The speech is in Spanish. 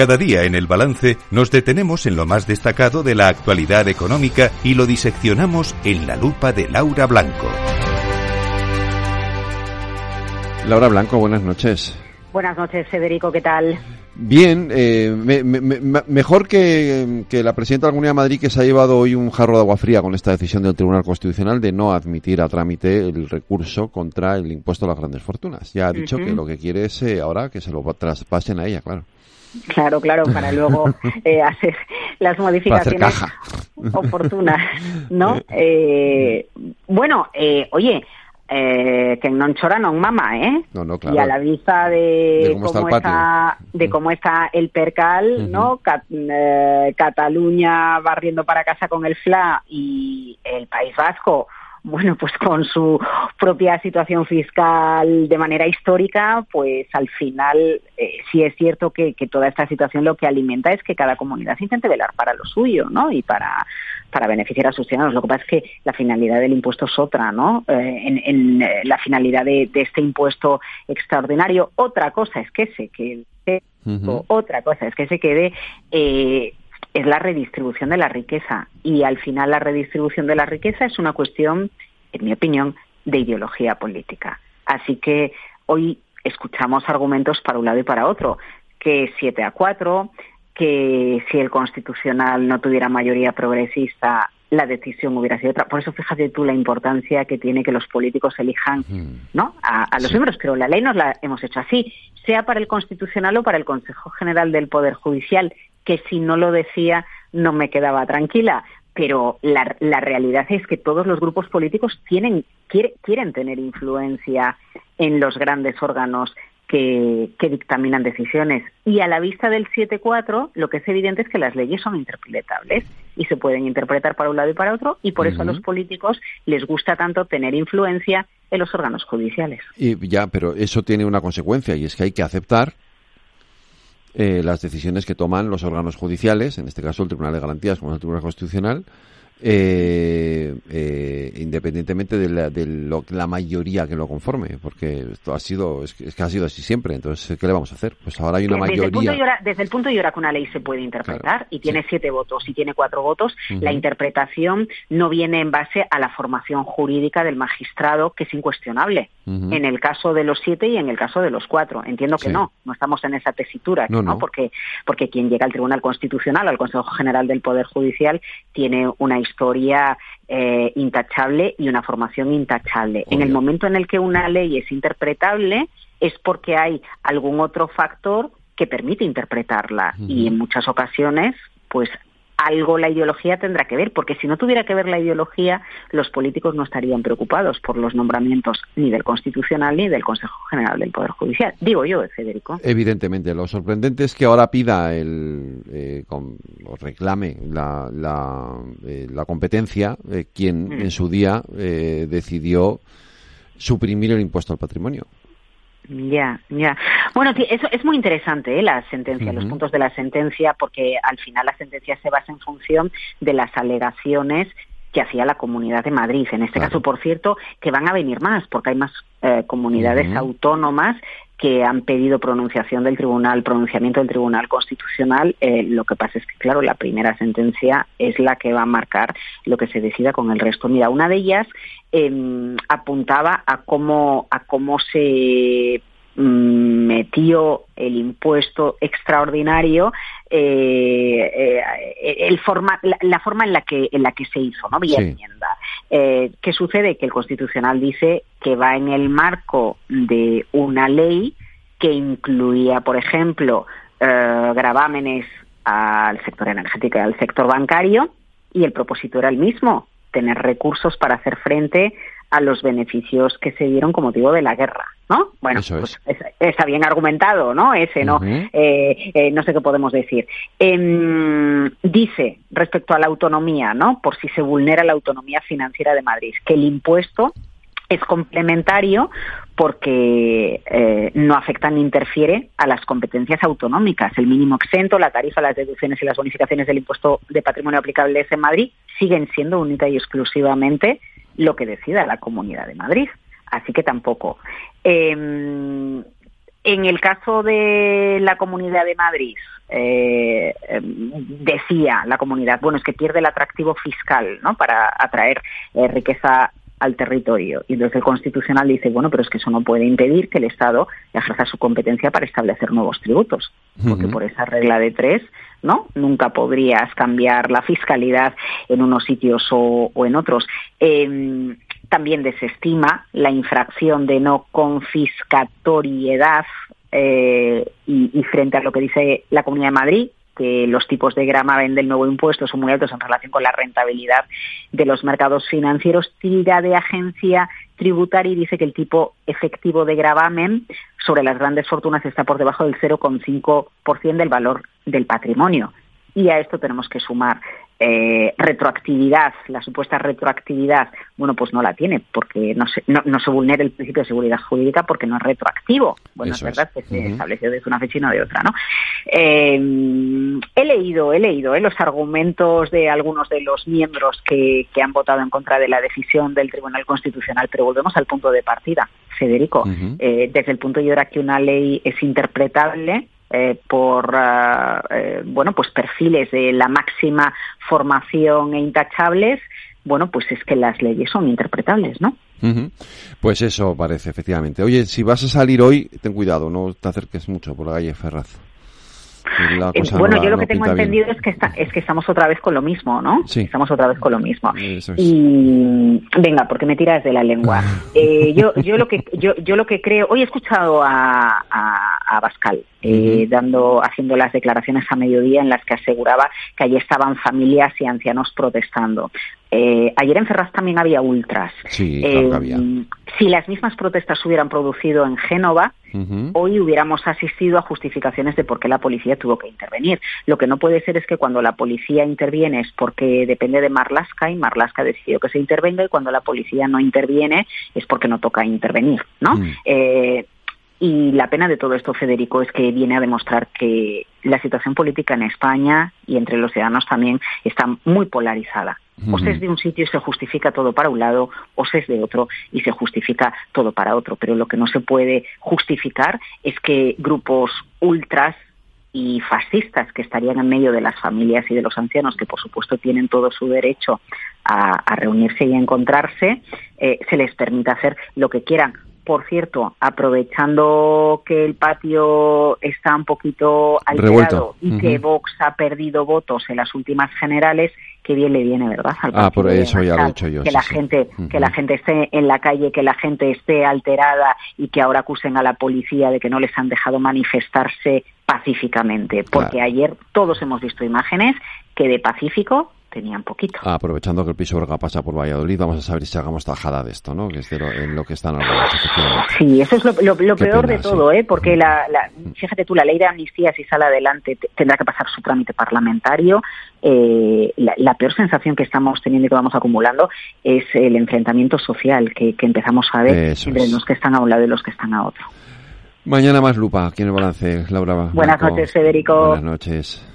Cada día en el balance nos detenemos en lo más destacado de la actualidad económica y lo diseccionamos en la lupa de Laura Blanco. Laura Blanco, buenas noches. Buenas noches, Federico, ¿qué tal? Bien, eh, mejor que, la presidenta de la Comunidad de Madrid que se ha llevado hoy un jarro de agua fría con esta decisión del Tribunal Constitucional de no admitir a trámite el recurso contra el impuesto a las grandes fortunas. Ya ha dicho que lo que quiere es eh, ahora que se lo traspasen a ella, claro. Claro, claro, para luego eh, hacer las modificaciones oportunas, ¿no? Eh, bueno, eh, oye, eh, que no chora no mama, ¿eh? Y a la vista de, cómo, está, de cómo está el percal, ¿no? Eh, Cataluña barriendo para casa con el FLA y el País Vasco bueno, pues con su propia situación fiscal de manera histórica, pues al final eh, sí es cierto que, toda esta situación lo que alimenta es que cada comunidad intente velar para lo suyo, ¿no? Y para, para beneficiar a sus ciudadanos. Lo que pasa es que la finalidad del impuesto es otra, ¿no? Eh, en, eh, la finalidad de, este impuesto extraordinario. Otra cosa es que se quede, otra cosa es que se quede eh, es la redistribución de la riqueza. Y al final la redistribución de la riqueza es una cuestión, en mi opinión, de ideología política. Así que hoy escuchamos argumentos para un lado y para otro, que 7 a 4, que si el constitucional no tuviera mayoría progresista, la decisión hubiera sido otra. Por eso fíjate tú la importancia que tiene que los políticos elijan ¿no? a, los miembros, pero la ley nos la hemos hecho así, sea para el constitucional o para el Consejo General del Poder Judicial que si no lo decía no me quedaba tranquila. Pero la, la realidad es que todos los grupos políticos tienen, quieren tener influencia en los grandes órganos que, que, dictaminan decisiones. Y a la vista del 7.4, lo que es evidente es que las leyes son interpretables y se pueden interpretar para un lado y para otro, y por eso a los políticos les gusta tanto tener influencia en los órganos judiciales. Y ya, pero eso tiene una consecuencia, y es que hay que aceptar eh, las decisiones que toman los órganos judiciales, en este caso el Tribunal de Garantías como el Tribunal Constitucional, eh, eh, independientemente de, la, de lo, la mayoría que lo conforme, porque esto ha sido, es que, ha sido así siempre, entonces, ¿qué le vamos a hacer? Pues ahora hay una desde mayoría. El punto y hora, desde el punto de hora que una ley se puede interpretar y tiene siete votos y tiene cuatro votos, la interpretación no viene en base a la formación jurídica del magistrado, que es incuestionable, en el caso de los siete y en el caso de los cuatro. Entiendo que no, no estamos en esa tesitura, no, Porque, porque quien llega al Tribunal Constitucional, al Consejo General del Poder Judicial, tiene una historia eh, intachable y una formación intachable. En el momento en el que una ley es interpretable es porque hay algún otro factor que permite interpretarla. Y en muchas ocasiones pues algo la ideología tendrá que ver, porque si no tuviera que ver la ideología, los políticos no estarían preocupados por los nombramientos ni del Constitucional ni del Consejo General del Poder Judicial. Digo yo, Federico. Evidentemente, lo sorprendente es que ahora pida el, eh, o reclame la, la, eh, competencia eh, quien mm. en su día decidió suprimir el impuesto al patrimonio. Ya, ya. Bueno, eso es muy interesante ¿eh? la sentencia, los puntos de la sentencia, porque al final la sentencia se basa en función de las alegaciones que hacía la Comunidad de Madrid. En este caso, por cierto, que van a venir más, porque hay más eh, comunidades autónomas que han pedido pronunciación del tribunal, pronunciamiento del Tribunal Constitucional. Eh, lo que pasa es que, claro, la primera sentencia es la que va a marcar lo que se decida con el resto. Mira, una de ellas em, apuntaba a cómo, a cómo se metió el impuesto extraordinario eh, eh, el forma, la, forma en la que en la que se hizo no vía enmienda. Eh, qué sucede que el constitucional dice que va en el marco de una ley que incluía por ejemplo eh, gravámenes al sector energético y al sector bancario y el propósito era el mismo tener recursos para hacer frente a los beneficios que se dieron como motivo de la guerra, ¿no? Bueno, pues está bien argumentado, ¿no? Ese, ¿no? Eh, eh, no sé qué podemos decir. Em, dice, respecto a la autonomía, ¿no? Por si se vulnera la autonomía financiera de Madrid, que el impuesto es complementario porque eh, no afecta ni interfiere a las competencias autonómicas. El mínimo exento, la tarifa, las deducciones y las bonificaciones del impuesto de patrimonio aplicables en Madrid siguen siendo única y exclusivamente lo que decida la Comunidad de Madrid. Así que tampoco. Em, En el caso de la Comunidad de Madrid, eh, em, decía la comunidad, bueno, es que pierde el atractivo fiscal ¿no? para atraer eh, riqueza al territorio. Y entonces el Constitucional dice, bueno, pero es que eso no puede impedir que el Estado ejerza su competencia para establecer nuevos tributos, porque por esa regla de tres, ¿no? Nunca podrías cambiar la fiscalidad en unos sitios o, en otros. Em, también desestima la infracción de no confiscatoriedad eh, y, y, frente a lo que dice la Comunidad de Madrid, que los tipos de gravamen del nuevo impuesto son muy altos en relación con la rentabilidad de los mercados financieros, tira de agencia tributaria y dice que el tipo efectivo de gravamen sobre las grandes fortunas está por debajo del 0,5% del valor del patrimonio. Y a esto tenemos que sumar eh, retroactividad, la supuesta retroactividad, bueno, pues no la tiene, porque no se, no, se vulnera el principio de seguridad jurídica porque no es retroactivo. Bueno, es verdad que se estableció desde una fecha y no de otra, ¿no? Eh, he leído, he leído eh, los argumentos de algunos de los miembros que, que, han votado en contra de la decisión del Tribunal Constitucional, pero volvemos al punto de partida, Federico. desde el punto de vista que una ley es interpretable, eh, por ah, eh, bueno pues perfiles de la máxima formación e intachables bueno pues es que las leyes son interpretables no pues eso parece efectivamente oye si vas a salir hoy ten cuidado no te acerques mucho por la calle Ferraz eh, bueno, yo lo que tengo entendido es que es que estamos otra vez con lo mismo, ¿no? Sí. Estamos otra vez con lo mismo. Y venga, porque me tiras de la lengua. Eh, yo, yo lo que yo, yo lo que creo, hoy he escuchado a, a, a Bascal eh, dando, haciendo las declaraciones a mediodía en las que aseguraba que allí estaban familias y ancianos protestando. Eh, ayer en Ferraz también había ultras. Sí, eh, había. Si las mismas protestas hubieran producido en Génova, hoy hubiéramos asistido a justificaciones de por qué la policía tuvo que intervenir. Lo que no puede ser es que cuando la policía interviene es porque depende de Marlaska y Marlaska decidió que se intervenga y cuando la policía no interviene es porque no toca intervenir, ¿no? Eh, y la pena de todo esto, Federico, es que viene a demostrar que la situación política en España y entre los ciudadanos también está muy polarizada. O se es de un sitio y se justifica todo para un lado, o se es de otro y se justifica todo para otro. Pero lo que no se puede justificar es que grupos ultras y fascistas que estarían en medio de las familias y de los ancianos, que por supuesto tienen todo su derecho a, reunirse y a encontrarse, eh, se les permita hacer lo que quieran por cierto, aprovechando que el patio está un poquito alterado y que Vox ha perdido votos en las últimas generales, qué bien le viene, ¿verdad? ah, por eso ya lo he dicho yo. Que la gente, que la gente esté en la calle, que la gente esté alterada y que ahora acusen a la policía de que no les han dejado manifestarse pacíficamente, porque ayer todos hemos visto imágenes que de pacífico tenían poquito. Ah, aprovechando que el piso Orga pasa por Valladolid, vamos a saber si hagamos tajada de esto, ¿no? Que es lo, en lo que están hablando, Sí, eso es lo, peor de todo, ¿eh? Porque la, fíjate tú, la ley de amnistía, si sale adelante, tendrá que pasar su trámite parlamentario. Eh, la, peor sensación que estamos teniendo y que vamos acumulando es el enfrentamiento social que, empezamos a ver entre los que están a un lado y los que están a otro. Mañana más lupa aquí en el balance, Laura. Buenas noches, Federico. Buenas noches.